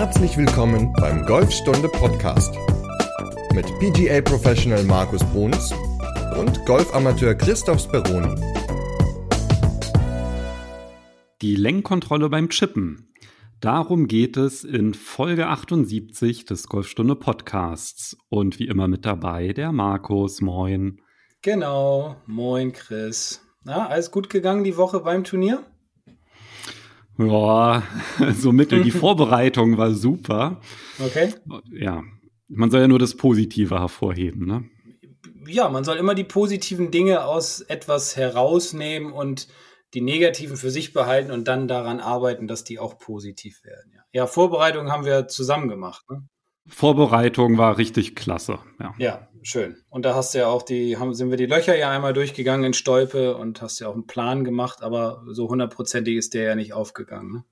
Herzlich willkommen beim Golfstunde Podcast mit PGA Professional Markus Bruns und Golfamateur Christoph Speroni. Die Lenkkontrolle beim Chippen. Darum geht es in Folge 78 des Golfstunde Podcasts. Und wie immer mit dabei der Markus. Moin. Genau. Moin, Chris. Na, alles gut gegangen die Woche beim Turnier? Ja, so mittel. Die Vorbereitung war super. Okay. Ja, man soll ja nur das Positive hervorheben, ne? Ja, man soll immer die positiven Dinge aus etwas herausnehmen und die negativen für sich behalten und dann daran arbeiten, dass die auch positiv werden. Ja, ja Vorbereitung haben wir zusammen gemacht. Ne? Vorbereitung war richtig klasse. Ja. ja, schön. Und da hast du ja auch die, haben, sind wir die Löcher ja einmal durchgegangen in Stolpe und hast ja auch einen Plan gemacht, aber so hundertprozentig ist der ja nicht aufgegangen. Ne?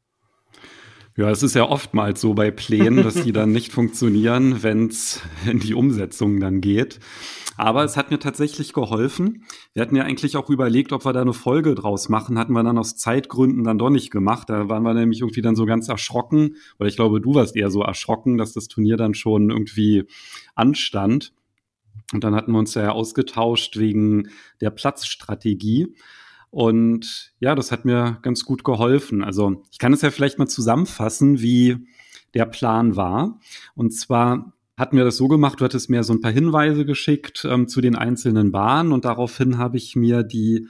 Ja, es ist ja oftmals so bei Plänen, dass die dann nicht funktionieren, wenn es in die Umsetzung dann geht. Aber es hat mir tatsächlich geholfen. Wir hatten ja eigentlich auch überlegt, ob wir da eine Folge draus machen. Hatten wir dann aus Zeitgründen dann doch nicht gemacht. Da waren wir nämlich irgendwie dann so ganz erschrocken. Oder ich glaube, du warst eher so erschrocken, dass das Turnier dann schon irgendwie anstand. Und dann hatten wir uns ja ausgetauscht wegen der Platzstrategie. Und ja, das hat mir ganz gut geholfen. Also ich kann es ja vielleicht mal zusammenfassen, wie der Plan war. Und zwar hatten wir das so gemacht, du hattest mir so ein paar Hinweise geschickt ähm, zu den einzelnen Bahnen und daraufhin habe ich mir die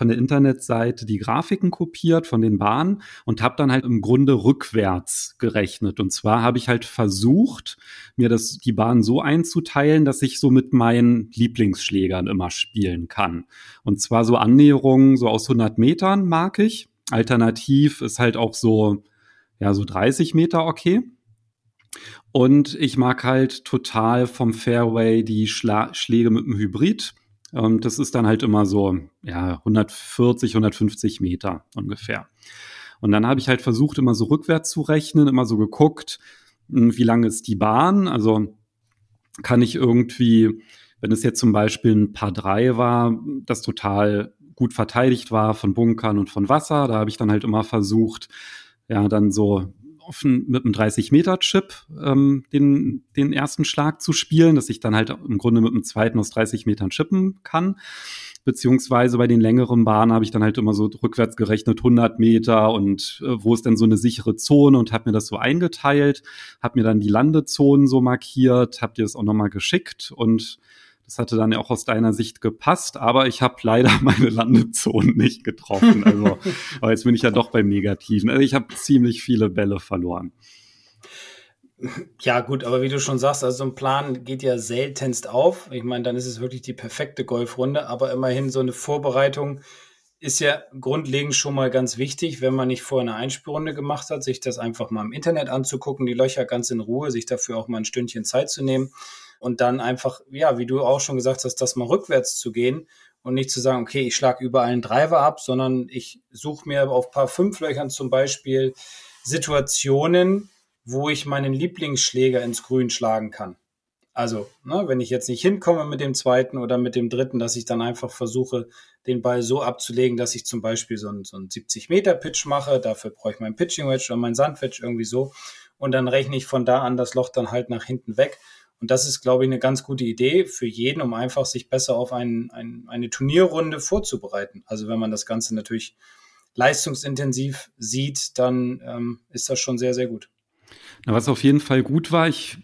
von der Internetseite die Grafiken kopiert von den Bahnen und habe dann halt im Grunde rückwärts gerechnet. Und zwar habe ich halt versucht, mir das die Bahn so einzuteilen, dass ich so mit meinen Lieblingsschlägern immer spielen kann. Und zwar so Annäherungen so aus 100 Metern mag ich. Alternativ ist halt auch so ja so 30 Meter okay. Und ich mag halt total vom Fairway die Schla Schläge mit dem Hybrid. Und das ist dann halt immer so, ja, 140, 150 Meter ungefähr. Und dann habe ich halt versucht, immer so rückwärts zu rechnen, immer so geguckt, hm, wie lang ist die Bahn? Also kann ich irgendwie, wenn es jetzt zum Beispiel ein Paar 3 war, das total gut verteidigt war von Bunkern und von Wasser, da habe ich dann halt immer versucht, ja, dann so offen mit einem 30-Meter-Chip ähm, den, den ersten Schlag zu spielen, dass ich dann halt im Grunde mit einem zweiten aus 30 Metern chippen kann. Beziehungsweise bei den längeren Bahnen habe ich dann halt immer so rückwärts gerechnet 100 Meter und äh, wo ist denn so eine sichere Zone und habe mir das so eingeteilt, habe mir dann die Landezonen so markiert, habe dir das auch nochmal geschickt und das hatte dann ja auch aus deiner Sicht gepasst, aber ich habe leider meine Landezonen nicht getroffen. Also, aber jetzt bin ich ja doch beim Negativen. Also ich habe ziemlich viele Bälle verloren. Ja, gut, aber wie du schon sagst, also so ein Plan geht ja seltenst auf. Ich meine, dann ist es wirklich die perfekte Golfrunde, aber immerhin so eine Vorbereitung ist ja grundlegend schon mal ganz wichtig, wenn man nicht vorher eine Einspielrunde gemacht hat, sich das einfach mal im Internet anzugucken, die Löcher ganz in Ruhe, sich dafür auch mal ein Stündchen Zeit zu nehmen und dann einfach, ja, wie du auch schon gesagt hast, das mal rückwärts zu gehen und nicht zu sagen, okay, ich schlage überall einen Driver ab, sondern ich suche mir auf paar Fünflöchern zum Beispiel Situationen, wo ich meinen Lieblingsschläger ins Grün schlagen kann. Also, ne, wenn ich jetzt nicht hinkomme mit dem zweiten oder mit dem dritten, dass ich dann einfach versuche, den Ball so abzulegen, dass ich zum Beispiel so einen, so einen 70-Meter-Pitch mache. Dafür brauche ich meinen Pitching-Wedge oder meinen Sandwedge irgendwie so. Und dann rechne ich von da an das Loch dann halt nach hinten weg. Und das ist, glaube ich, eine ganz gute Idee für jeden, um einfach sich besser auf ein, ein, eine Turnierrunde vorzubereiten. Also wenn man das Ganze natürlich leistungsintensiv sieht, dann ähm, ist das schon sehr, sehr gut. Na, was auf jeden Fall gut war, ich,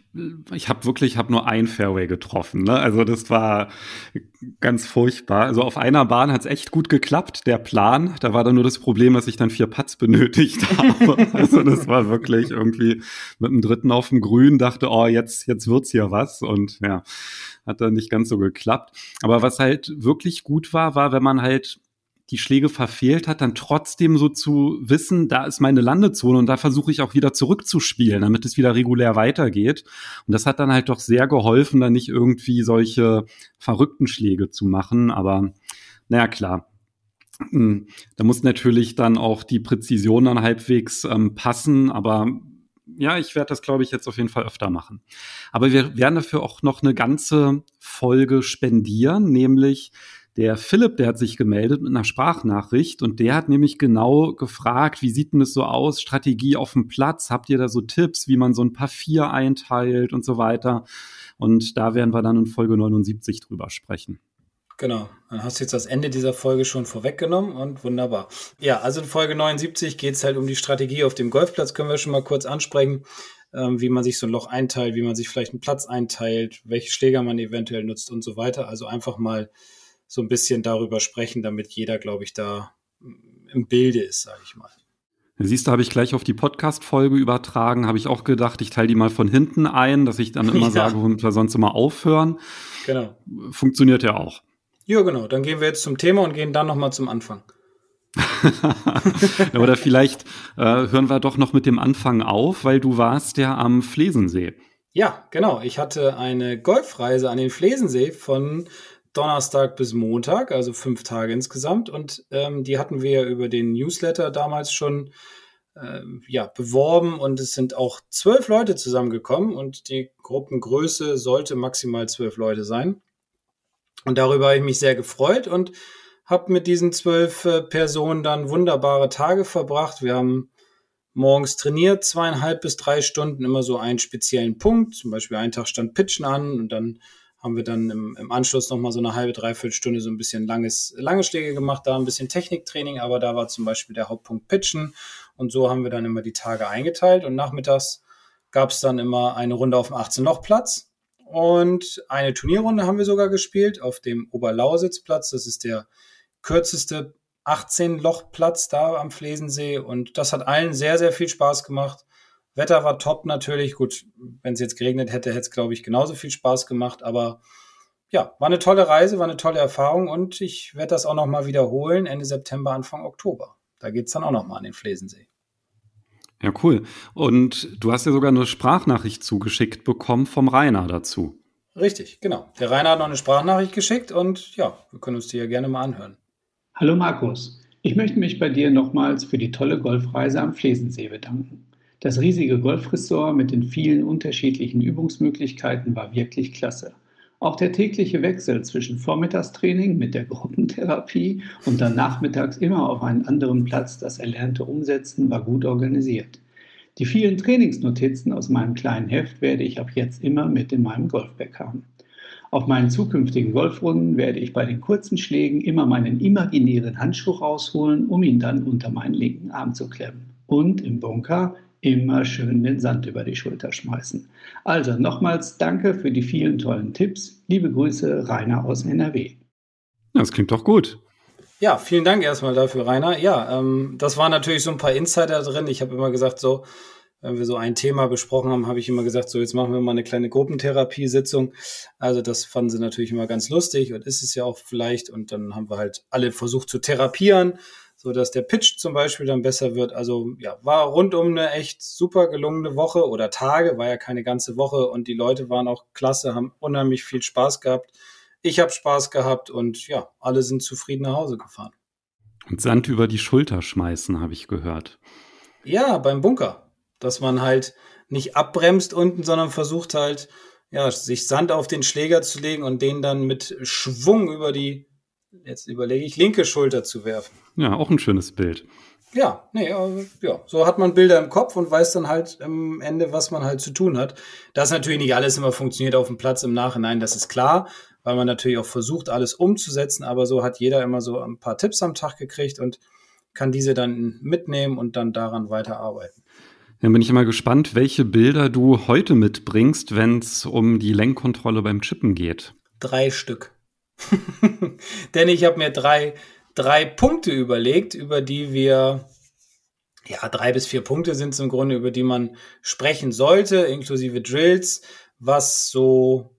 ich habe wirklich, habe nur ein Fairway getroffen. Ne? Also das war ganz furchtbar. Also auf einer Bahn hat es echt gut geklappt, der Plan. Da war dann nur das Problem, dass ich dann vier Putts benötigt habe. also das war wirklich irgendwie mit dem dritten auf dem Grün, dachte, oh, jetzt, jetzt wird's hier was. Und ja, hat dann nicht ganz so geklappt. Aber was halt wirklich gut war, war, wenn man halt die Schläge verfehlt hat, dann trotzdem so zu wissen, da ist meine Landezone und da versuche ich auch wieder zurückzuspielen, damit es wieder regulär weitergeht. Und das hat dann halt doch sehr geholfen, dann nicht irgendwie solche verrückten Schläge zu machen. Aber naja, klar. Hm, da muss natürlich dann auch die Präzision dann halbwegs ähm, passen, aber ja, ich werde das, glaube ich, jetzt auf jeden Fall öfter machen. Aber wir werden dafür auch noch eine ganze Folge spendieren, nämlich Der Philipp, der hat sich gemeldet mit einer Sprachnachricht und der hat nämlich genau gefragt, wie sieht denn das so aus, Strategie auf dem Platz, habt ihr da so Tipps, wie man so ein paar Vier einteilt und so weiter. Und da werden wir dann in Folge 79 drüber sprechen. Genau, dann hast du jetzt das Ende dieser Folge schon vorweggenommen und wunderbar. Ja, also in Folge 79 geht es halt um die Strategie auf dem Golfplatz, können wir schon mal kurz ansprechen, ähm, wie man sich so ein Loch einteilt, wie man sich vielleicht einen Platz einteilt, welche Schläger man eventuell nutzt und so weiter. Also einfach mal so ein bisschen darüber sprechen, damit jeder, glaube ich, da im Bilde ist, sage ich mal. Siehst du, habe ich gleich auf die Podcast-Folge übertragen, habe ich auch gedacht, ich teile die mal von hinten ein, dass ich dann immer ja. sage, womit wir sonst immer aufhören. Genau. Funktioniert ja auch. Ja, genau. Dann gehen wir jetzt zum Thema und gehen dann nochmal zum Anfang. Oder vielleicht äh, hören wir doch noch mit dem Anfang auf, weil du warst ja am Flesensee. Ja, genau. Ich hatte eine Golfreise an den Flesensee von Donnerstag bis Montag, also fünf Tage insgesamt. Und ähm, die hatten wir über den Newsletter damals schon äh, ja, beworben und es sind auch zwölf Leute zusammengekommen und die Gruppengröße sollte maximal zwölf Leute sein. Und darüber habe ich mich sehr gefreut und habe mit diesen zwölf äh, Personen dann wunderbare Tage verbracht. Wir haben morgens trainiert, zweieinhalb bis drei Stunden, immer so einen speziellen Punkt. Zum Beispiel einen Tag stand Pitchen an und dann haben wir dann im, im Anschluss nochmal so eine halbe, dreiviertel Stunde so ein bisschen langes, lange Schläge gemacht, da ein bisschen Techniktraining, aber da war zum Beispiel der Hauptpunkt Pitchen und so haben wir dann immer die Tage eingeteilt und nachmittags gab es dann immer eine Runde auf dem 18-Loch-Platz und eine Turnierrunde haben wir sogar gespielt auf dem Oberlausitzplatz. Das ist der kürzeste 18-Loch-Platz da am Flesensee. Und das hat allen sehr, sehr viel Spaß gemacht. Wetter war top natürlich. Gut, wenn es jetzt geregnet hätte, hätte es, glaube ich, genauso viel Spaß gemacht. Aber ja, war eine tolle Reise, war eine tolle Erfahrung und ich werde das auch nochmal wiederholen Ende September, Anfang Oktober. Da geht es dann auch nochmal an den Flesensee. Ja, cool. Und du hast ja sogar eine Sprachnachricht zugeschickt bekommen vom Rainer dazu. Richtig, genau. Der Rainer hat noch eine Sprachnachricht geschickt und ja, wir können uns die ja gerne mal anhören. Hallo Markus, ich möchte mich bei dir nochmals für die tolle Golfreise am Flesensee bedanken. Das riesige Golfressort mit den vielen unterschiedlichen Übungsmöglichkeiten war wirklich klasse. Auch der tägliche Wechsel zwischen Vormittagstraining mit der Gruppentherapie und dann nachmittags immer auf einen anderen Platz das Erlernte umsetzen war gut organisiert. Die vielen Trainingsnotizen aus meinem kleinen Heft werde ich ab jetzt immer mit in meinem Golfbag haben. Auf meinen zukünftigen Golfrunden werde ich bei den kurzen Schlägen immer meinen imaginären Handschuh rausholen, um ihn dann unter meinen linken Arm zu klemmen. Und im Bunker immer schön den Sand über die Schulter schmeißen. Also nochmals danke für die vielen tollen Tipps. Liebe Grüße, Rainer aus NRW. Das klingt doch gut. Ja, vielen Dank erstmal dafür, Rainer. Ja, ähm, das waren natürlich so ein paar Insider drin. Ich habe immer gesagt, so, wenn wir so ein Thema besprochen haben, habe ich immer gesagt, so, jetzt machen wir mal eine kleine Gruppentherapiesitzung. Also das fanden sie natürlich immer ganz lustig und ist es ja auch vielleicht. Und dann haben wir halt alle versucht zu therapieren so dass der Pitch zum Beispiel dann besser wird. Also ja, war rundum eine echt super gelungene Woche oder Tage, war ja keine ganze Woche und die Leute waren auch klasse, haben unheimlich viel Spaß gehabt. Ich habe Spaß gehabt und ja, alle sind zufrieden nach Hause gefahren. Und Sand über die Schulter schmeißen, habe ich gehört. Ja, beim Bunker. Dass man halt nicht abbremst unten, sondern versucht halt, ja, sich Sand auf den Schläger zu legen und den dann mit Schwung über die jetzt überlege ich, linke Schulter zu werfen. Ja, auch ein schönes Bild. Ja, nee, ja, so hat man Bilder im Kopf und weiß dann halt am Ende, was man halt zu tun hat. Dass natürlich nicht alles immer funktioniert auf dem Platz im Nachhinein, das ist klar, weil man natürlich auch versucht, alles umzusetzen, aber so hat jeder immer so ein paar Tipps am Tag gekriegt und kann diese dann mitnehmen und dann daran weiterarbeiten. Dann bin ich immer gespannt, welche Bilder du heute mitbringst, wenn es um die Lenkkontrolle beim Chippen geht. Drei Stück. Denn ich habe mir drei, drei Punkte überlegt, über die wir, ja, drei bis vier Punkte sind es im Grunde, über die man sprechen sollte, inklusive Drills, was so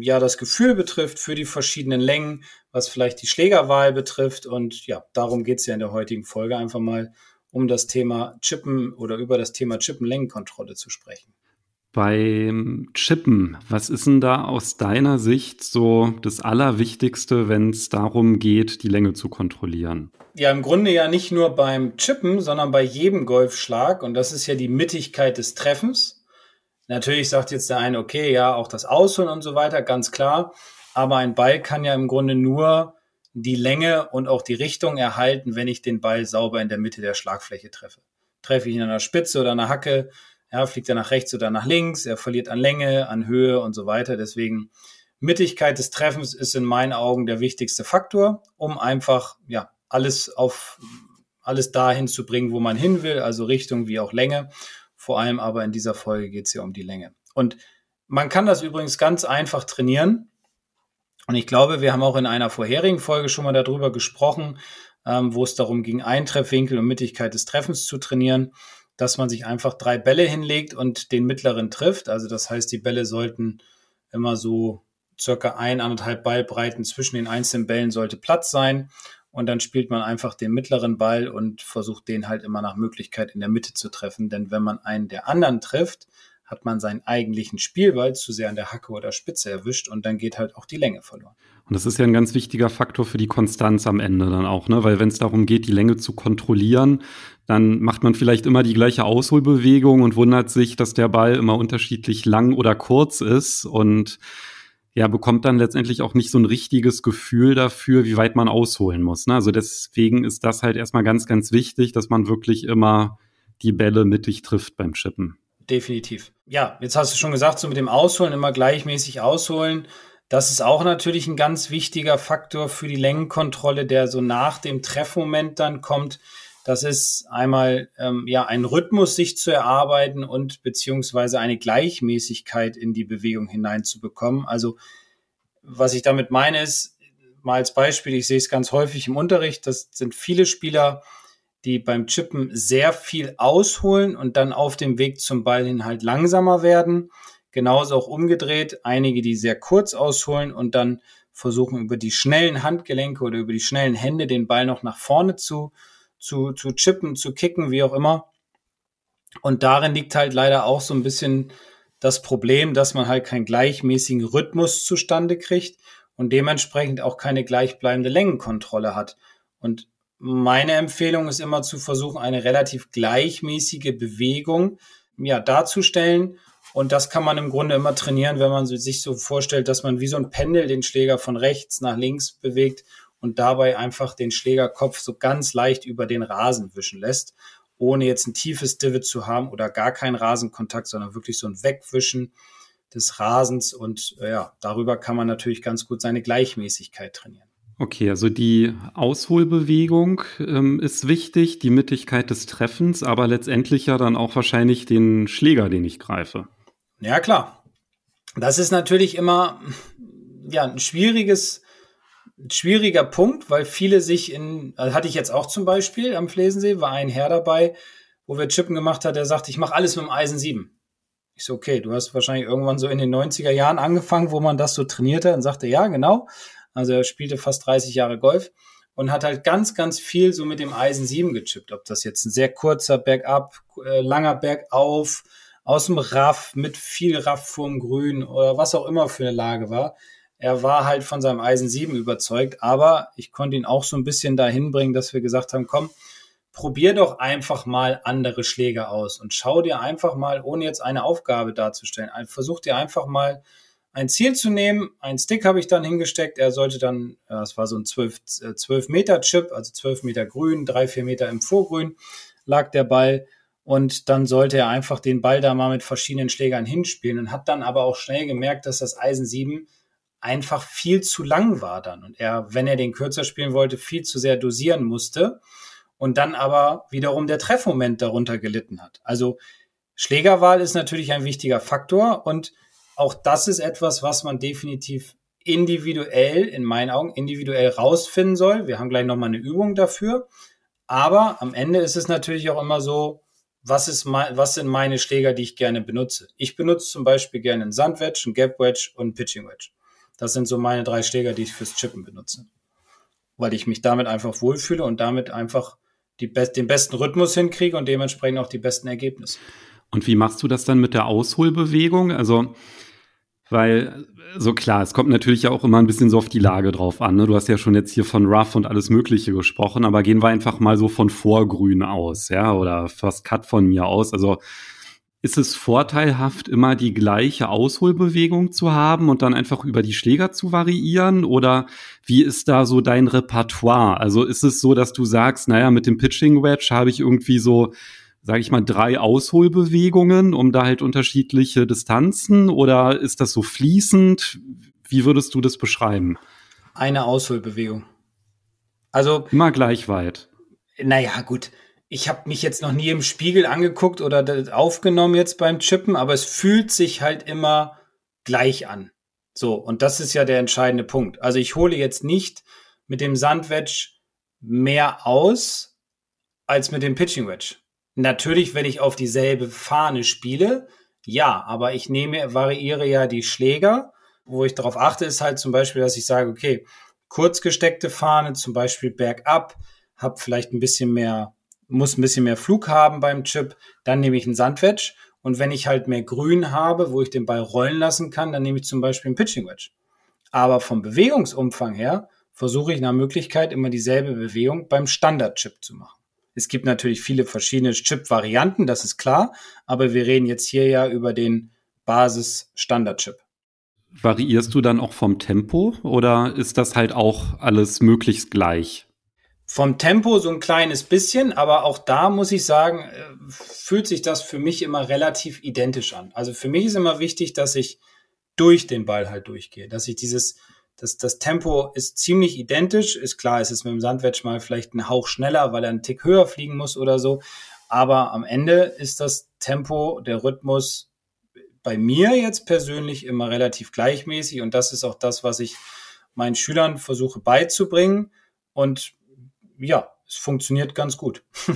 ja das Gefühl betrifft für die verschiedenen Längen, was vielleicht die Schlägerwahl betrifft. Und ja, darum geht es ja in der heutigen Folge einfach mal um das Thema Chippen oder über das Thema Chippen-Längenkontrolle zu sprechen. Beim Chippen, was ist denn da aus deiner Sicht so das Allerwichtigste, wenn es darum geht, die Länge zu kontrollieren? Ja, im Grunde ja nicht nur beim Chippen, sondern bei jedem Golfschlag. Und das ist ja die Mittigkeit des Treffens. Natürlich sagt jetzt der eine, okay, ja, auch das Ausholen und so weiter, ganz klar. Aber ein Ball kann ja im Grunde nur die Länge und auch die Richtung erhalten, wenn ich den Ball sauber in der Mitte der Schlagfläche treffe. Treffe ich ihn an der Spitze oder an der Hacke, ja, fliegt er nach rechts oder nach links, er verliert an Länge, an Höhe und so weiter. Deswegen Mittigkeit des Treffens ist in meinen Augen der wichtigste Faktor, um einfach ja alles auf alles dahin zu bringen, wo man hin will, also Richtung wie auch Länge. Vor allem aber in dieser Folge geht es ja um die Länge. Und man kann das übrigens ganz einfach trainieren. Und ich glaube, wir haben auch in einer vorherigen Folge schon mal darüber gesprochen, ähm, wo es darum ging, Eintreffwinkel und Mittigkeit des Treffens zu trainieren, dass man sich einfach drei Bälle hinlegt und den mittleren trifft. Also das heißt, die Bälle sollten immer so circa ein, anderthalb Ballbreiten zwischen den einzelnen Bällen sollte Platz sein. Und dann spielt man einfach den mittleren Ball und versucht den halt immer nach Möglichkeit in der Mitte zu treffen. Denn wenn man einen der anderen trifft, hat man seinen eigentlichen Spielball zu sehr an der Hacke oder Spitze erwischt und dann geht halt auch die Länge verloren. Und das ist ja ein ganz wichtiger Faktor für die Konstanz am Ende dann auch, ne? Weil wenn es darum geht, die Länge zu kontrollieren, dann macht man vielleicht immer die gleiche Ausholbewegung und wundert sich, dass der Ball immer unterschiedlich lang oder kurz ist und ja, bekommt dann letztendlich auch nicht so ein richtiges Gefühl dafür, wie weit man ausholen muss. Ne? Also deswegen ist das halt erstmal ganz, ganz wichtig, dass man wirklich immer die Bälle mittig trifft beim Chippen. Definitiv. Ja, jetzt hast du schon gesagt, so mit dem Ausholen immer gleichmäßig ausholen. Das ist auch natürlich ein ganz wichtiger Faktor für die Längenkontrolle, der so nach dem Treffmoment dann kommt. Das ist einmal ähm, ja ein Rhythmus sich zu erarbeiten und beziehungsweise eine Gleichmäßigkeit in die Bewegung hineinzubekommen. Also was ich damit meine ist, mal als Beispiel, ich sehe es ganz häufig im Unterricht, das sind viele Spieler, die beim Chippen sehr viel ausholen und dann auf dem Weg zum Ball hin halt langsamer werden. Genauso auch umgedreht, einige, die sehr kurz ausholen und dann versuchen über die schnellen Handgelenke oder über die schnellen Hände den Ball noch nach vorne zu zu, zu chippen, zu kicken, wie auch immer. Und darin liegt halt leider auch so ein bisschen das Problem, dass man halt keinen gleichmäßigen Rhythmus zustande kriegt und dementsprechend auch keine gleichbleibende Längenkontrolle hat. Und meine Empfehlung ist immer zu versuchen, eine relativ gleichmäßige Bewegung ja, darzustellen. Und das kann man im Grunde immer trainieren, wenn man sich so vorstellt, dass man wie so ein Pendel den Schläger von rechts nach links bewegt und dabei einfach den Schlägerkopf so ganz leicht über den Rasen wischen lässt, ohne jetzt ein tiefes Divot zu haben oder gar keinen Rasenkontakt, sondern wirklich so ein Wegwischen des Rasens und äh, ja, darüber kann man natürlich ganz gut seine Gleichmäßigkeit trainieren. Okay, also die Ausholbewegung ähm, ist wichtig, die Mittigkeit des Treffens, aber letztendlich ja dann auch wahrscheinlich den Schläger, den ich greife. Ja, klar. Das ist natürlich immer ja, ein schwieriges schwieriger Punkt, weil viele sich in, also hatte ich jetzt auch zum Beispiel am Flesensee, war ein Herr dabei, wo wir Chippen gemacht hat, der sagt, ich mache alles mit dem Eisen 7. Ich so, okay, du hast wahrscheinlich irgendwann so in den 90er Jahren angefangen, wo man das so trainierte und sagte, ja, genau. Also er spielte fast 30 Jahre Golf und hat halt ganz, ganz viel so mit dem Eisen 7 gechippt. Ob das jetzt ein sehr kurzer Bergab, äh, langer Bergauf, aus dem Raff, mit viel Raff vorm Grün oder was auch immer für eine Lage war er war halt von seinem Eisen 7 überzeugt, aber ich konnte ihn auch so ein bisschen dahin bringen, dass wir gesagt haben, komm, probier doch einfach mal andere Schläge aus und schau dir einfach mal, ohne jetzt eine Aufgabe darzustellen, versuch dir einfach mal ein Ziel zu nehmen. Ein Stick habe ich dann hingesteckt. Er sollte dann, das war so ein 12, 12 äh, Meter Chip, also 12 Meter grün, 3, 4 Meter im Vorgrün lag der Ball. Und dann sollte er einfach den Ball da mal mit verschiedenen Schlägern hinspielen und hat dann aber auch schnell gemerkt, dass das Eisen 7 einfach viel zu lang war dann und er, wenn er den kürzer spielen wollte, viel zu sehr dosieren musste und dann aber wiederum der Treffmoment darunter gelitten hat. Also Schlägerwahl ist natürlich ein wichtiger Faktor und auch das ist etwas, was man definitiv individuell, in meinen Augen, individuell rausfinden soll. Wir haben gleich nochmal eine Übung dafür. Aber am Ende ist es natürlich auch immer so, was, ist mein, was sind meine Schläger, die ich gerne benutze? Ich benutze zum Beispiel gerne einen Sandwedge, einen Gap Wedge und einen Pitching Wedge. Das sind so meine drei Schläger, die ich fürs Chippen benutze. Weil ich mich damit einfach wohlfühle und damit einfach be den besten Rhythmus hinkriege und dementsprechend auch die besten Ergebnisse. Und wie machst du das dann mit der Ausholbewegung? Also, weil, so klar, es kommt natürlich ja auch immer ein bisschen so auf die Lage drauf an. Ne? Du hast ja schon jetzt hier von Rough und alles Mögliche gesprochen, aber gehen wir einfach mal so von Vorgrün aus, ja, oder First Cut von mir aus. Also, ist es vorteilhaft, immer die gleiche Ausholbewegung zu haben und dann einfach über die Schläger zu variieren? Oder wie ist da so dein Repertoire? Also ist es so, dass du sagst, naja, mit dem Pitching Wedge habe ich irgendwie so, sage ich mal, drei Ausholbewegungen, um da halt unterschiedliche Distanzen? Oder ist das so fließend? Wie würdest du das beschreiben? Eine Ausholbewegung. Also immer gleich weit. Naja, gut ich habe mich jetzt noch nie im Spiegel angeguckt oder aufgenommen jetzt beim Chippen, aber es fühlt sich halt immer gleich an. So, und das ist ja der entscheidende Punkt. Also ich hole jetzt nicht mit dem Sandwedge mehr aus als mit dem Pitching Wedge. Natürlich, wenn ich auf dieselbe Fahne spiele, ja, aber ich nehme, variiere ja die Schläger. Wo ich darauf achte, ist halt zum Beispiel, dass ich sage, okay, kurz gesteckte Fahne, zum Beispiel bergab, habe vielleicht ein bisschen mehr muss ein bisschen mehr Flug haben beim Chip, dann nehme ich einen Sandwedge. Und wenn ich halt mehr Grün habe, wo ich den Ball rollen lassen kann, dann nehme ich zum Beispiel einen Pitching Wedge. Aber vom Bewegungsumfang her versuche ich nach Möglichkeit immer dieselbe Bewegung beim Standard-Chip zu machen. Es gibt natürlich viele verschiedene Chip-Varianten, das ist klar, aber wir reden jetzt hier ja über den Basis-Standard-Chip. Variierst du dann auch vom Tempo oder ist das halt auch alles möglichst gleich? Vom Tempo so ein kleines bisschen, aber auch da muss ich sagen, äh, fühlt sich das für mich immer relativ identisch an. Also für mich ist immer wichtig, dass ich durch den Ball halt durchgehe, dass ich dieses, das, das Tempo ist ziemlich identisch. Ist klar, es ist mit dem Sandwedge mal vielleicht ein Hauch schneller, weil er einen Tick höher fliegen muss oder so. Aber am Ende ist das Tempo, der Rhythmus bei mir jetzt persönlich immer relativ gleichmäßig. Und das ist auch das, was ich meinen Schülern versuche beizubringen. Und ja, es funktioniert ganz gut.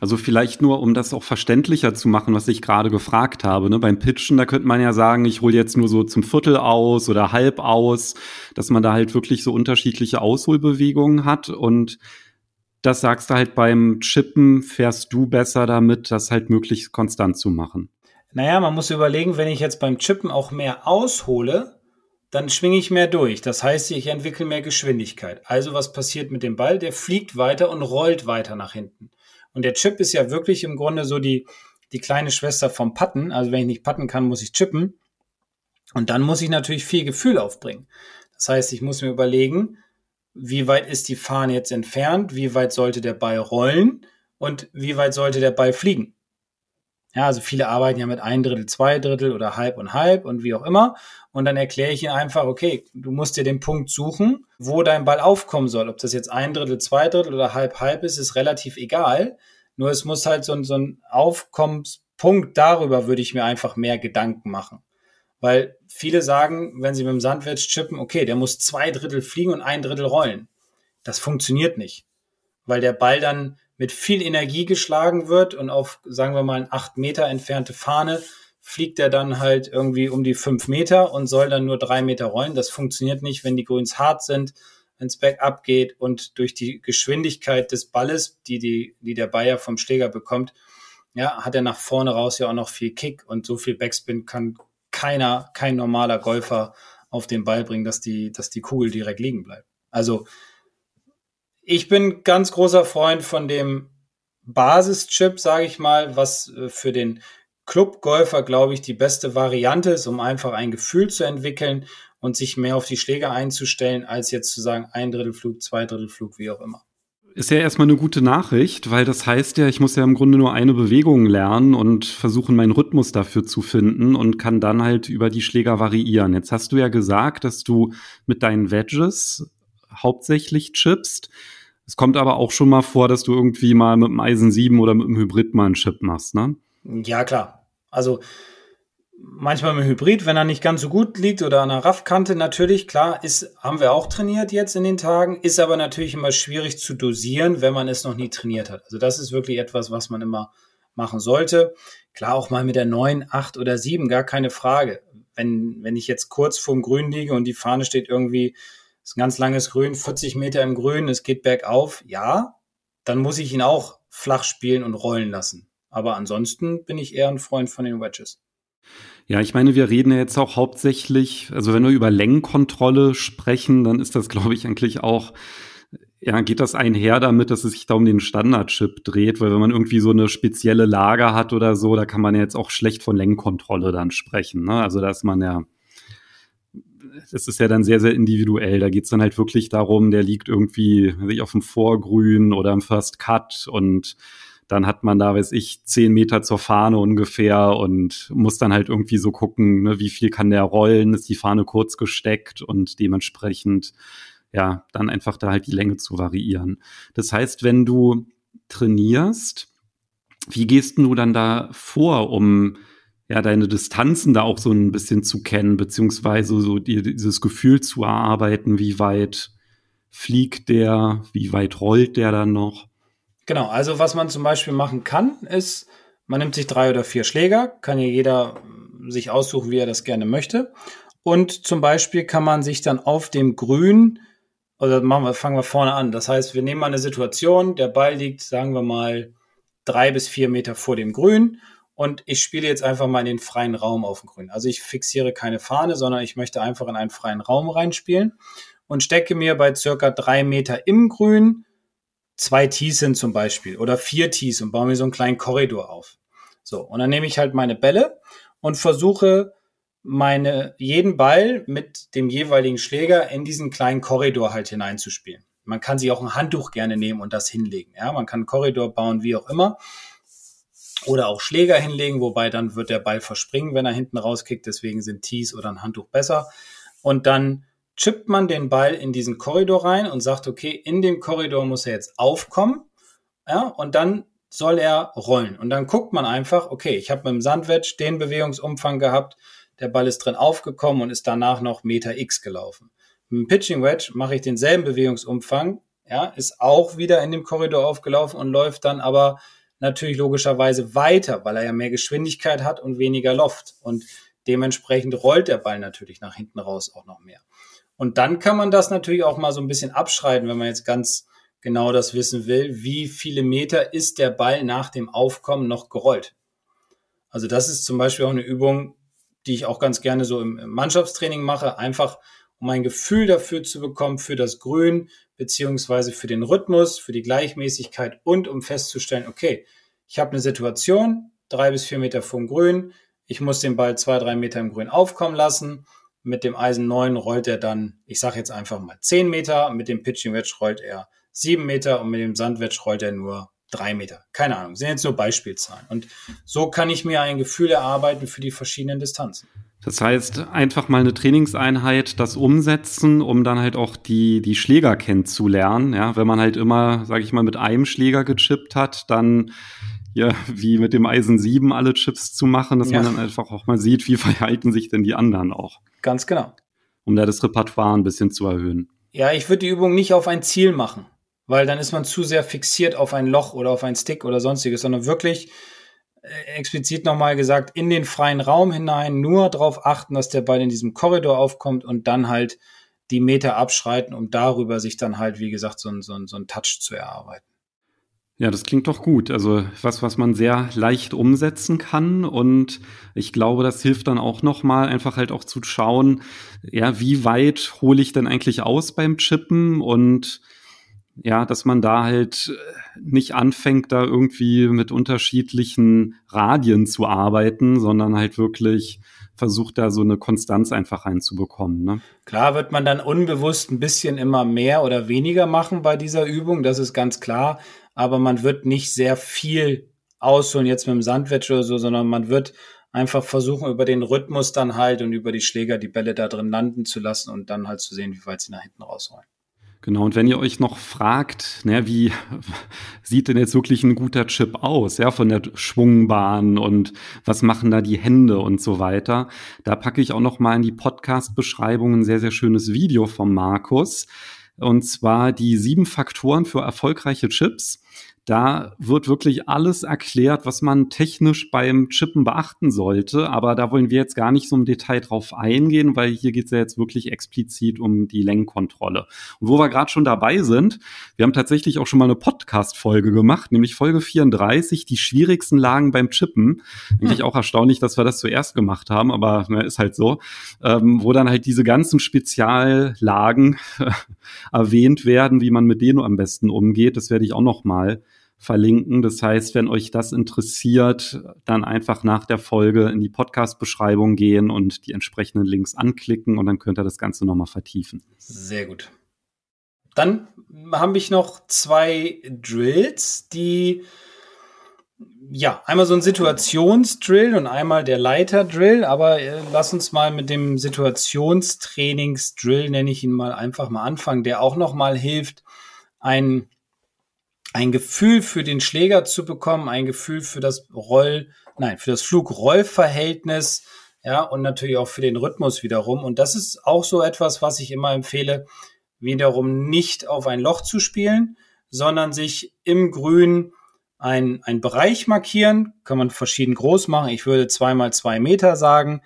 Also vielleicht nur, um das auch verständlicher zu machen, was ich gerade gefragt habe. Ne? Beim Pitchen, da könnte man ja sagen, ich hole jetzt nur so zum Viertel aus oder halb aus, dass man da halt wirklich so unterschiedliche Ausholbewegungen hat. Und das sagst du halt beim Chippen, fährst du besser damit, das halt möglichst konstant zu machen. Naja, man muss überlegen, wenn ich jetzt beim Chippen auch mehr aushole, dann schwinge ich mehr durch. Das heißt, ich entwickle mehr Geschwindigkeit. Also was passiert mit dem Ball? Der fliegt weiter und rollt weiter nach hinten. Und der Chip ist ja wirklich im Grunde so die, die kleine Schwester vom Patten. Also wenn ich nicht patten kann, muss ich chippen. Und dann muss ich natürlich viel Gefühl aufbringen. Das heißt, ich muss mir überlegen, wie weit ist die Fahne jetzt entfernt, wie weit sollte der Ball rollen und wie weit sollte der Ball fliegen. Ja, also viele arbeiten ja mit ein Drittel, zwei Drittel oder halb und halb und wie auch immer. Und dann erkläre ich ihnen einfach, okay, du musst dir den Punkt suchen, wo dein Ball aufkommen soll. Ob das jetzt ein Drittel, zwei Drittel oder halb, halb ist, ist relativ egal. Nur es muss halt so, ein, so ein Aufkommenspunkt darüber würde ich mir einfach mehr Gedanken machen. Weil viele sagen, wenn sie mit dem Sandwedge chippen, okay, der muss zwei Drittel fliegen und ein Drittel rollen. Das funktioniert nicht. Weil der Ball dann mit viel Energie geschlagen wird und auf, sagen wir mal, acht Meter entfernte Fahne fliegt er dann halt irgendwie um die fünf Meter und soll dann nur drei Meter rollen. Das funktioniert nicht, wenn die Grüns hart sind, es bergab geht und durch die Geschwindigkeit des Balles, die, die, die der Bayer vom Schläger bekommt, ja, hat er nach vorne raus ja auch noch viel Kick und so viel Backspin kann keiner, kein normaler Golfer auf den Ball bringen, dass die, dass die Kugel direkt liegen bleibt. Also ich bin ganz großer Freund von dem Basischip, sage ich mal, was äh, für den Clubgolfer, glaube ich, die beste Variante ist, um einfach ein Gefühl zu entwickeln und sich mehr auf die Schläge einzustellen, als jetzt zu sagen, ein Drittel Flug, zwei Drittel Flug, wie auch immer. Ist ja erstmal eine gute Nachricht, weil das heißt ja, ich muss ja im Grunde nur eine Bewegung lernen und versuchen, meinen Rhythmus dafür zu finden und kann dann halt über die Schläger variieren. Jetzt hast du ja gesagt, dass du mit deinen Wedges hauptsächlich chippst. Es kommt aber auch schon mal vor, dass du irgendwie mal mit dem Eisen 7 oder mit dem Hybrid mal einen Chip machst, ne? Ja, klar. Also manchmal mit dem Hybrid, wenn er nicht ganz so gut liegt oder an der Raffkante, natürlich, klar, ist, haben wir auch trainiert jetzt in den Tagen, ist aber natürlich immer schwierig zu dosieren, wenn man es noch nie trainiert hat. Also das ist wirklich etwas, was man immer machen sollte. Klar, auch mal mit der 9, 8 oder 7, gar keine Frage. Wenn, wenn ich jetzt kurz vorm Grün liege und die Fahne steht irgendwie ist ein ganz langes Grün, 40 Meter im Grün, es geht bergauf, ja, dann muss ich ihn auch flach spielen und rollen lassen. Aber ansonsten bin ich eher ein Freund von den Wedges. Ja, ich meine, wir reden ja jetzt auch hauptsächlich, also wenn wir über Längenkontrolle sprechen, dann ist das, glaube ich, eigentlich auch ja, geht das einher damit, dass es sich da um den Standardchip dreht, weil wenn man irgendwie so eine spezielle Lager hat oder so, da kann man ja jetzt auch schlecht von Lenkkontrolle dann sprechen. Ne? Also da ist man ja, das ist ja dann sehr, sehr individuell. Da geht's dann halt wirklich darum, der liegt irgendwie ich, auf dem Vorgrün oder im First Cut und dann hat man da, weiß ich, zehn Meter zur Fahne ungefähr und muss dann halt irgendwie so gucken, ne, wie viel kann der rollen, ist die Fahne kurz gesteckt und dementsprechend ja, dann einfach da halt die Länge zu variieren. Das heißt, wenn du trainierst, wie gehst du dann da vor, um ja deine Distanzen da auch so ein bisschen zu kennen, beziehungsweise so dir dieses Gefühl zu erarbeiten, wie weit fliegt der, wie weit rollt der dann noch? Genau, also was man zum Beispiel machen kann, ist, man nimmt sich drei oder vier Schläger, kann ja jeder sich aussuchen, wie er das gerne möchte. Und zum Beispiel kann man sich dann auf dem Grün oder machen wir, fangen wir vorne an. Das heißt, wir nehmen mal eine Situation, der Ball liegt, sagen wir mal, drei bis vier Meter vor dem Grün und ich spiele jetzt einfach mal in den freien Raum auf dem Grün. Also ich fixiere keine Fahne, sondern ich möchte einfach in einen freien Raum reinspielen und stecke mir bei circa drei Meter im Grün zwei Tees hin zum Beispiel oder vier Tees und baue mir so einen kleinen Korridor auf. So, und dann nehme ich halt meine Bälle und versuche meine, jeden Ball mit dem jeweiligen Schläger in diesen kleinen Korridor halt hineinzuspielen. Man kann sich auch ein Handtuch gerne nehmen und das hinlegen. Ja, man kann einen Korridor bauen, wie auch immer. Oder auch Schläger hinlegen, wobei dann wird der Ball verspringen, wenn er hinten rauskickt. Deswegen sind Tees oder ein Handtuch besser. Und dann chippt man den Ball in diesen Korridor rein und sagt, okay, in dem Korridor muss er jetzt aufkommen. Ja, und dann soll er rollen. Und dann guckt man einfach, okay, ich habe mit dem Sandwedge den Bewegungsumfang gehabt, der Ball ist drin aufgekommen und ist danach noch Meter X gelaufen. Mit dem Pitching Wedge mache ich denselben Bewegungsumfang, ja, ist auch wieder in dem Korridor aufgelaufen und läuft dann aber natürlich logischerweise weiter, weil er ja mehr Geschwindigkeit hat und weniger Loft. Und dementsprechend rollt der Ball natürlich nach hinten raus auch noch mehr. Und dann kann man das natürlich auch mal so ein bisschen abschreiten, wenn man jetzt ganz genau das wissen will, wie viele Meter ist der Ball nach dem Aufkommen noch gerollt. Also das ist zum Beispiel auch eine Übung, die ich auch ganz gerne so im, Mannschaftstraining mache, einfach um ein Gefühl dafür zu bekommen, für das Grün, beziehungsweise für den Rhythmus, für die Gleichmäßigkeit und um festzustellen, okay, ich habe eine Situation, drei bis vier Meter vom Grün, ich muss den Ball zwei, drei Meter im Grün aufkommen lassen. Mit dem Eisen 9 rollt er dann, ich sage jetzt einfach mal zehn Meter, mit dem Pitching Wedge rollt er sieben Meter und mit dem Sandwedge rollt er nur drei Meter. Keine Ahnung, sind jetzt nur Beispielzahlen. Und so kann ich mir ein Gefühl erarbeiten für die verschiedenen Distanzen. Das heißt, einfach mal eine Trainingseinheit, das umsetzen, um dann halt auch die, die Schläger kennenzulernen. Ja, wenn man halt immer, sage ich mal, mit einem Schläger gechippt hat, dann ja, wie mit dem Eisen 7 alle Chips zu machen, dass ja. man dann einfach auch mal sieht, wie verhalten sich denn die anderen auch. Ganz genau. Um da das Repertoire ein bisschen zu erhöhen. Ja, ich würde die Übung nicht auf ein Ziel machen weil dann ist man zu sehr fixiert auf ein Loch oder auf ein Stick oder sonstiges, sondern wirklich explizit nochmal gesagt, in den freien Raum hinein nur darauf achten, dass der Ball in diesem Korridor aufkommt und dann halt die Meter abschreiten, um darüber sich dann halt, wie gesagt, so ein, so ein, so ein Touch zu erarbeiten. Ja, das klingt doch gut. Also was, was man sehr leicht umsetzen kann. Und ich glaube, das hilft dann auch nochmal, einfach halt auch zu schauen, ja, wie weit hole ich denn eigentlich aus beim Chippen und ja, dass man da halt äh, nicht anfängt, da irgendwie mit unterschiedlichen Radien zu arbeiten, sondern halt wirklich versucht, da so eine Konstanz einfach reinzubekommen. Ne? Klar wird man dann unbewusst ein bisschen immer mehr oder weniger machen bei dieser Übung, das ist ganz klar, aber man wird nicht sehr viel ausholen jetzt mit dem Sandwedge oder so, sondern man wird einfach versuchen, über den Rhythmus dann halt und über die Schläger die Bälle da drin landen zu lassen und dann halt zu sehen, wie weit sie nach hinten rausrollen. Genau, und wenn ihr euch noch fragt, ne, wie sieht denn jetzt wirklich ein guter Chip aus, ja, von der Schwungbahn und was machen da die Hände und so weiter, da packe ich auch noch mal in die Podcast-Beschreibung ein sehr, sehr schönes Video von Markus. Und zwar die sieben Faktoren für erfolgreiche Chips. Da wird wirklich alles erklärt, was man technisch beim Chippen beachten sollte. Aber da wollen wir jetzt gar nicht so im Detail drauf eingehen, weil hier geht es ja jetzt wirklich explizit um die Längenkontrolle. Und wo wir gerade schon dabei sind, wir haben tatsächlich auch schon mal eine Podcast-Folge gemacht, nämlich Folge 34, die schwierigsten Lagen beim Chippen. Eigentlich auch erstaunlich, dass wir das zuerst gemacht haben, aber na, ist halt so. Ähm, wo dann halt diese ganzen Speziallagen erwähnt werden, wie man mit denen am besten umgeht. Das werde ich auch noch mal verlinken. Das heißt, wenn euch das interessiert, dann einfach nach der Folge in die Podcast-Beschreibung gehen und die entsprechenden Links anklicken und dann könnt ihr das Ganze nochmal vertiefen. Sehr gut. Dann habe ich noch zwei Drills, die ja, einmal so ein Situationsdrill und einmal der Leiterdrill, aber äh, lass uns mal mit dem Situationstrainingsdrill, nenne ich ihn mal, einfach mal anfangen, der auch nochmal hilft, ein ein Gefühl für den Schläger zu bekommen, ein Gefühl für das Roll, nein, für das Flug-Roll-Verhältnis, ja, und natürlich auch für den Rhythmus wiederum. Und das ist auch so etwas, was ich immer empfehle, wiederum nicht auf ein Loch zu spielen, sondern sich im Grün ein, ein Bereich markieren, kann man verschieden groß machen. Ich würde zwei mal zwei Meter sagen,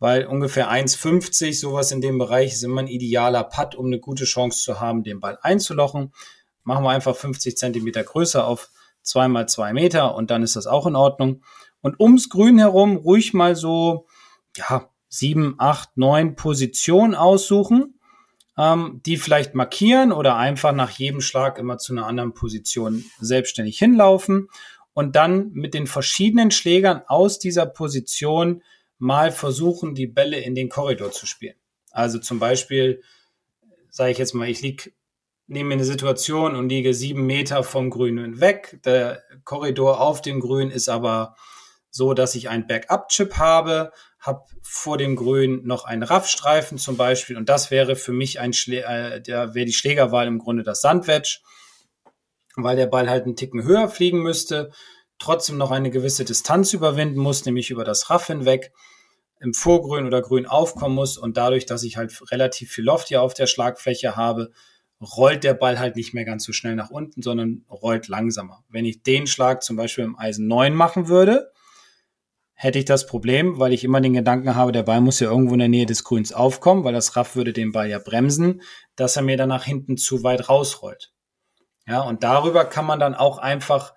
weil ungefähr 1,50 sowas in dem Bereich ist immer ein idealer Putt, um eine gute Chance zu haben, den Ball einzulochen machen wir einfach 50 Zentimeter größer auf zwei mal zwei Meter und dann ist das auch in Ordnung. Und ums Grün herum ruhig mal so, ja, sieben, acht, neun Positionen aussuchen, ähm, die vielleicht markieren oder einfach nach jedem Schlag immer zu einer anderen Position selbstständig hinlaufen und dann mit den verschiedenen Schlägern aus dieser Position mal versuchen, die Bälle in den Korridor zu spielen. Also zum Beispiel, sage ich jetzt mal, ich lieg nehme mir eine Situation und liege sieben Meter vom Grünen weg. Der Korridor auf dem Grün ist aber so, dass ich ein Backup-Chip habe, habe vor dem Grün noch einen Raffstreifen zum Beispiel und das wäre für mich ein Schlä äh, der wäre die Schlägerwahl im Grunde das Sandwedge, weil der Ball halt einen Ticken höher fliegen müsste, trotzdem noch eine gewisse Distanz überwinden muss, nämlich über das Raff hinweg im Vorgrün oder Grün aufkommen muss und dadurch, dass ich halt relativ viel Loft hier auf der Schlagfläche habe, rollt der Ball halt nicht mehr ganz so schnell nach unten, sondern rollt langsamer. Wenn ich den Schlag zum Beispiel im Eisen 9 machen würde, hätte ich das Problem, weil ich immer den Gedanken habe, der Ball muss ja irgendwo in der Nähe des Grüns aufkommen, weil das Raff würde den Ball ja bremsen, dass er mir dann nach hinten zu weit rausrollt. Ja, und darüber kann man dann auch einfach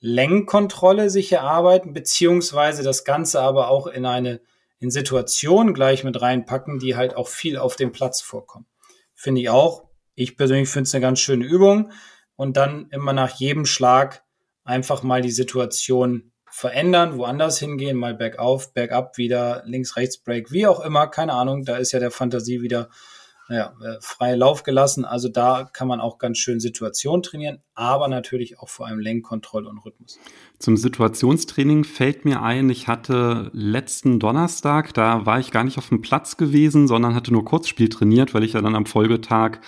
Längenkontrolle sich erarbeiten, beziehungsweise das Ganze aber auch in eine in Situationen gleich mit reinpacken, die halt auch viel auf dem Platz vorkommen. Finde ich auch ich persönlich finde es eine ganz schöne Übung und dann immer nach jedem Schlag einfach mal die Situation verändern, woanders hingehen, mal bergauf, bergab, wieder links, rechts, Break, wie auch immer, keine Ahnung, da ist ja der Fantasie wieder naja, äh, freie Lauf gelassen. Also da kann man auch ganz schön Situation trainieren, aber natürlich auch vor allem Lenkkontrolle und Rhythmus. Zum Situationstraining fällt mir ein, ich hatte letzten Donnerstag, da war ich gar nicht auf dem Platz gewesen, sondern hatte nur Kurzspiel trainiert, weil ich ja dann am Folgetag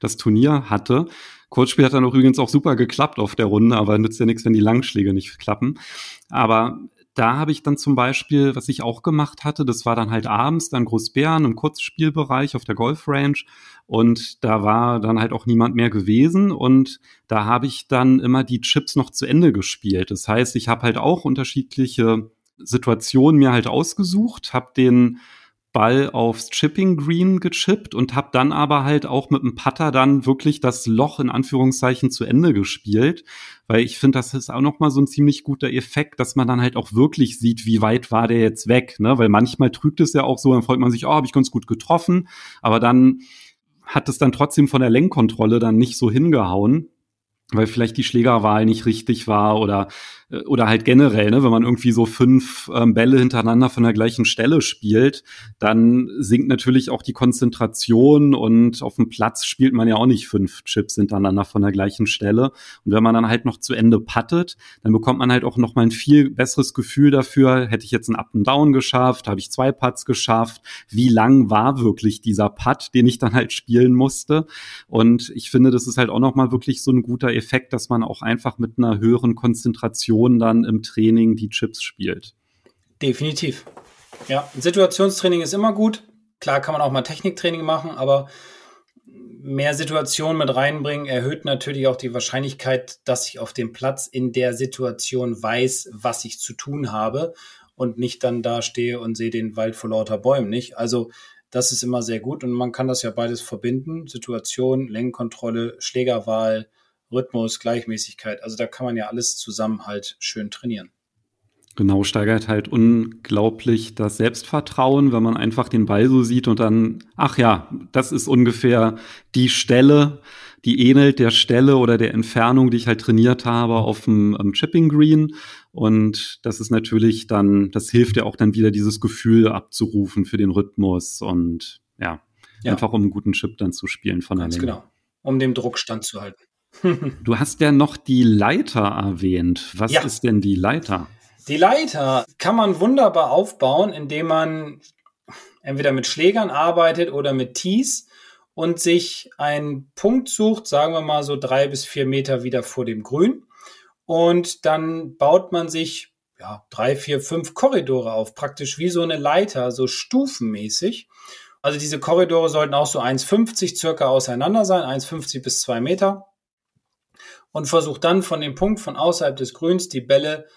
das Turnier hatte. Kurzspiel hat dann übrigens auch super geklappt auf der Runde, aber nützt ja nichts, wenn die Langschläge nicht klappen. Aber da habe ich dann zum Beispiel, was ich auch gemacht hatte, das war dann halt abends dann Großbären im Kurzspielbereich auf der Golf Range und da war dann halt auch niemand mehr gewesen und da habe ich dann immer die Chips noch zu Ende gespielt. Das heißt, ich habe halt auch unterschiedliche Situationen mir halt ausgesucht, habe den Ball aufs Chipping Green gechippt und habe dann aber halt auch mit dem Putter dann wirklich das Loch in Anführungszeichen zu Ende gespielt, weil ich finde, das ist auch noch mal so ein ziemlich guter Effekt, dass man dann halt auch wirklich sieht, wie weit war der jetzt weg, ne? Weil manchmal trügt es ja auch so, dann freut man sich, oh, habe ich ganz gut getroffen, aber dann hat es dann trotzdem von der Lenkkontrolle dann nicht so hingehauen weil vielleicht die Schlägerwahl nicht richtig war oder oder halt generell, ne, wenn man irgendwie so fünf ähm, Bälle hintereinander von der gleichen Stelle spielt, dann sinkt natürlich auch die Konzentration und auf dem Platz spielt man ja auch nicht fünf Chips hintereinander von der gleichen Stelle. Und wenn man dann halt noch zu Ende puttet, dann bekommt man halt auch noch mal ein viel besseres Gefühl dafür, hätte ich jetzt einen Up and Down geschafft, habe ich zwei Putts geschafft, wie lang war wirklich dieser Putt, den ich dann halt spielen musste. Und ich finde, das ist halt auch noch mal wirklich so ein guter Effekt, dass man auch einfach mit einer höheren Konzentration dann im Training die Chips spielt. Definitiv. Ja, Situationstraining ist immer gut. Klar kann man auch mal Techniktraining machen, aber mehr Situationen mit reinbringen, erhöht natürlich auch die Wahrscheinlichkeit, dass ich auf dem Platz in der Situation weiß, was ich zu tun habe und nicht dann da stehe und sehe den Wald vor lauter Bäumen nicht. Also das ist immer sehr gut und man kann das ja beides verbinden. Situation, Längenkontrolle, Schlägerwahl, Rhythmus, Gleichmäßigkeit. Also da kann man ja alles zusammen halt schön trainieren. Genau, steigert halt unglaublich das Selbstvertrauen, wenn man einfach den Ball so sieht und dann, ach ja, das ist ungefähr die Stelle, die ähnelt der Stelle oder der Entfernung, die ich halt trainiert habe auf dem um, Chipping Green. Und das ist natürlich dann, das hilft ja auch dann wieder dieses Gefühl abzurufen für den Rhythmus und ja, ja. einfach um einen guten Chip dann zu spielen von Ganz der Länge. genau, um dem Druck standzuhalten. Du hast ja noch die Leiter erwähnt. Was ja. ist denn die Leiter? Die Leiter kann man wunderbar aufbauen, indem man entweder mit Schlägern arbeitet oder mit Tees und sich einen Punkt sucht, sagen wir mal so drei bis vier Meter wieder vor dem Grün. Und dann baut man sich ja, drei, vier, fünf Korridore auf, praktisch wie so eine Leiter, so stufenmäßig. Also diese Korridore sollten auch so 1,50 circa auseinander sein, 1,50 bis zwei Meter. Und versucht dann von dem Punkt von außerhalb des Grüns die Bälle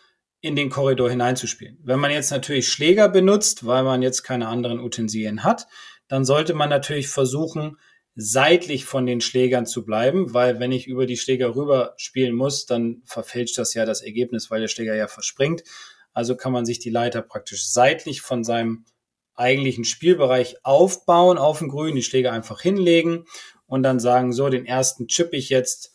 in den Korridor hineinzuspielen. Wenn man jetzt natürlich Schläger benutzt, weil man jetzt keine anderen Utensilien hat, dann sollte man natürlich versuchen, seitlich von den Schlägern zu bleiben, weil wenn ich über die Schläger rüber spielen muss, dann verfälscht das ja das Ergebnis, weil der Schläger ja verspringt. Also kann man sich die Leiter praktisch seitlich von seinem eigentlichen Spielbereich aufbauen auf dem Grün, die Schläger einfach hinlegen und dann sagen, so, den ersten chippe ich jetzt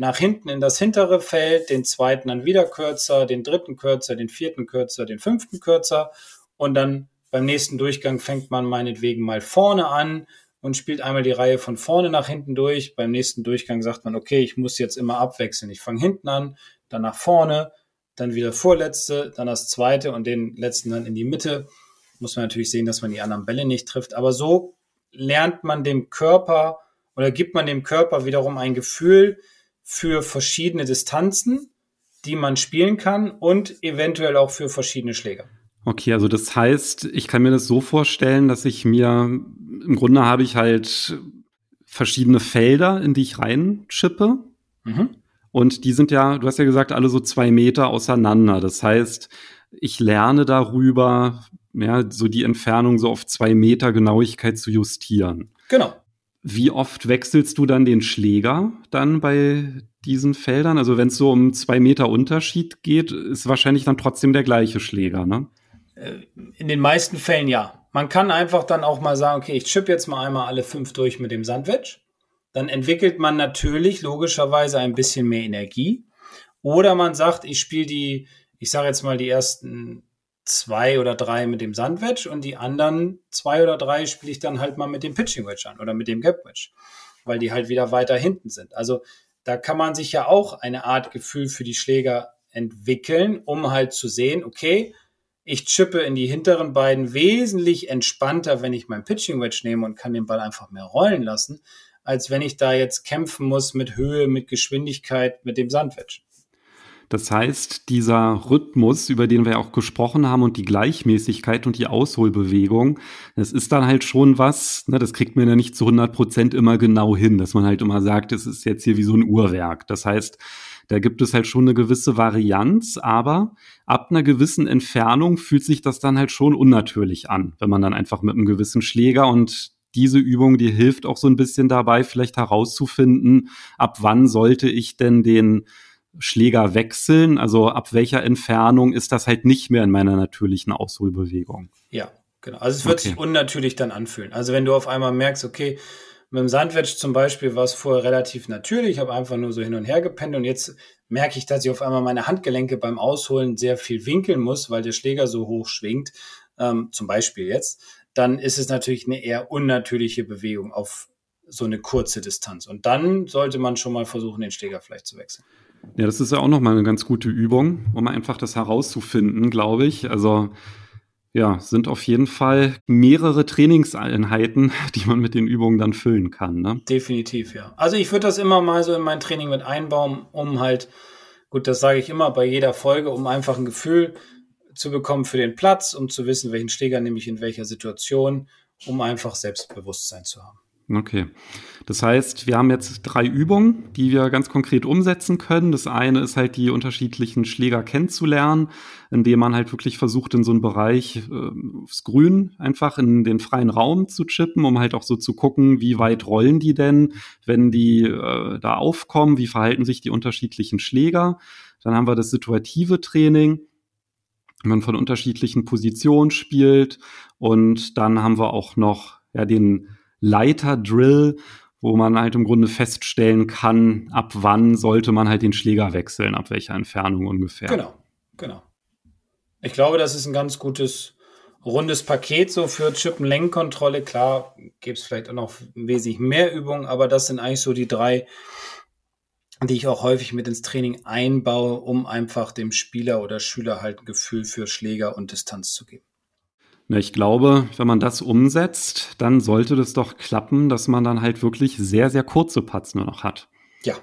nach hinten in das hintere Feld, den zweiten dann wieder kürzer, den dritten kürzer, den vierten kürzer, den fünften kürzer und dann beim nächsten Durchgang fängt man meinetwegen mal vorne an und spielt einmal die Reihe von vorne nach hinten durch. Beim nächsten Durchgang sagt man, okay, ich muss jetzt immer abwechseln. Ich fange hinten an, dann nach vorne, dann wieder vorletzte, dann das zweite und den letzten dann in die Mitte. Muss man natürlich sehen, dass man die anderen Bälle nicht trifft. Aber so lernt man dem Körper oder gibt man dem Körper wiederum ein Gefühl, für verschiedene Distanzen, die man spielen kann und eventuell auch für verschiedene Schläger. Okay, also das heißt, ich kann mir das so vorstellen, dass ich mir, im Grunde habe ich halt verschiedene Felder, in die ich reinschippe. Mhm. Und die sind ja, du hast ja gesagt, alle so zwei Meter auseinander. Das heißt, ich lerne darüber, ja, so die Entfernung so auf zwei Meter Genauigkeit zu justieren. Genau. Wie oft wechselst du dann den Schläger dann bei diesen Feldern? Also wenn es so um zwei Meter Unterschied geht, ist wahrscheinlich dann trotzdem der gleiche Schläger, ne? Äh, in den meisten Fällen ja. Man kann einfach dann auch mal sagen, okay, ich chip jetzt mal einmal alle fünf durch mit dem Sandwich. Dann entwickelt man natürlich logischerweise ein bisschen mehr Energie. Oder man sagt, ich spiele die, ich sage jetzt mal die ersten zwei oder drei mit dem Sandwich und die anderen zwei oder drei spiele ich dann halt mal mit dem Pitching Wedge an oder mit dem Gap Wedge, weil die halt wieder weiter hinten sind. Also da kann man sich ja auch eine Art Gefühl für die Schläger entwickeln, um halt zu sehen, okay, ich chippe in die hinteren beiden wesentlich entspannter, wenn ich mein Pitching Wedge nehme und kann den Ball einfach mehr rollen lassen, als wenn ich da jetzt kämpfen muss mit Höhe, mit Geschwindigkeit, mit dem Sandwich. Das heißt, dieser Rhythmus, über den wir auch gesprochen haben und die Gleichmäßigkeit und die Ausholbewegung, das ist dann halt schon was, ne, das kriegt man ja nicht zu 100 Prozent immer genau hin, dass man halt immer sagt, es ist jetzt hier wie so ein Uhrwerk. Das heißt, da gibt es halt schon eine gewisse Varianz, aber ab einer gewissen Entfernung fühlt sich das dann halt schon unnatürlich an, wenn man dann einfach mit einem gewissen Schläger und diese Übung, die hilft auch so ein bisschen dabei, vielleicht herauszufinden, ab wann sollte ich denn den Schläger wechseln? Also ab welcher Entfernung ist das halt nicht mehr in meiner natürlichen Ausholbewegung? Ja, genau. Also es wird okay. sich unnatürlich dann anfühlen. Also wenn du auf einmal merkst, okay, mit dem Sandwich zum Beispiel war es vorher relativ natürlich, ich habe einfach nur so hin und her gepennt und jetzt merke ich, dass ich auf einmal meine Handgelenke beim Ausholen sehr viel winkeln muss, weil der Schläger so hoch schwingt, ähm, zum Beispiel jetzt, dann ist es natürlich eine eher unnatürliche Bewegung auf so eine kurze Distanz. Und dann sollte man schon mal versuchen, den Schläger vielleicht zu wechseln. Ja, das ist ja auch nochmal eine ganz gute Übung, um einfach das herauszufinden, glaube ich. Also ja, sind auf jeden Fall mehrere Trainingseinheiten, die man mit den Übungen dann füllen kann. Ne? Definitiv, ja. Also ich würde das immer mal so in mein Training mit einbauen, um halt, gut, das sage ich immer bei jeder Folge, um einfach ein Gefühl zu bekommen für den Platz, um zu wissen, welchen Schläger nehme ich in welcher Situation, um einfach Selbstbewusstsein zu haben. Okay. Das heißt, wir haben jetzt drei Übungen, die wir ganz konkret umsetzen können. Das eine ist halt die unterschiedlichen Schläger kennenzulernen, indem man halt wirklich versucht, in so einen Bereich äh, aufs Grün einfach in den freien Raum zu chippen, um halt auch so zu gucken, wie weit rollen die denn, wenn die äh, da aufkommen, wie verhalten sich die unterschiedlichen Schläger. Dann haben wir das situative Training wenn man von unterschiedlichen Positionen spielt. Und dann haben wir auch noch ja, den Leiter-Drill, wo man halt im Grunde feststellen kann, ab wann sollte man halt den Schläger wechseln, ab welcher Entfernung ungefähr. Genau, genau. Ich glaube, das ist ein ganz gutes rundes Paket so für Chippenlenkkontrolle. Klar, gibt es vielleicht auch noch wesentlich mehr Übungen, aber das sind eigentlich so die drei, die ich auch häufig mit ins Training einbaue, um einfach dem Spieler oder Schüler halt ein Gefühl für Schläger und Distanz zu geben. Ich glaube, wenn man das umsetzt, dann sollte das doch klappen, dass man dann halt wirklich sehr, sehr kurze Putts nur noch hat. Ja,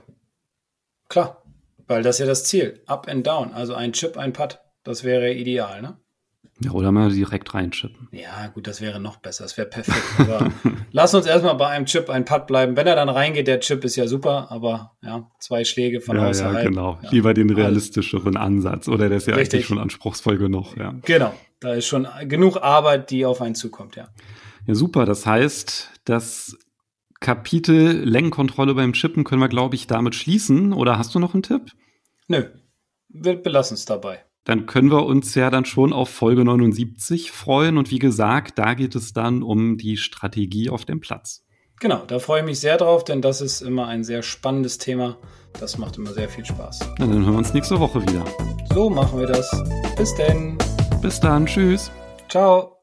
klar, weil das ist ja das Ziel. Up and down, also ein Chip, ein Putt. Das wäre ideal, ne? Ja, oder mal direkt reinchippen. Ja, gut, das wäre noch besser. Das wäre perfekt. Aber lass uns erstmal bei einem Chip, ein Putt bleiben. Wenn er dann reingeht, der Chip ist ja super, aber ja, zwei Schläge von ja, außerhalb. Ja, genau. Ja. Lieber den realistischeren Ansatz. Oder der ist ja Richtig. eigentlich schon anspruchsvoll genug, ja. Genau. Da ist schon genug Arbeit, die auf einen zukommt, ja. Ja, super. Das heißt, das Kapitel Längenkontrolle beim Chippen können wir, glaube ich, damit schließen. Oder hast du noch einen Tipp? Nö. Wir belassen es dabei dann können wir uns ja dann schon auf Folge 79 freuen. Und wie gesagt, da geht es dann um die Strategie auf dem Platz. Genau, da freue ich mich sehr drauf, denn das ist immer ein sehr spannendes Thema. Das macht immer sehr viel Spaß. Na, dann hören wir uns nächste Woche wieder. So machen wir das. Bis denn. Bis dann. Tschüss. Ciao.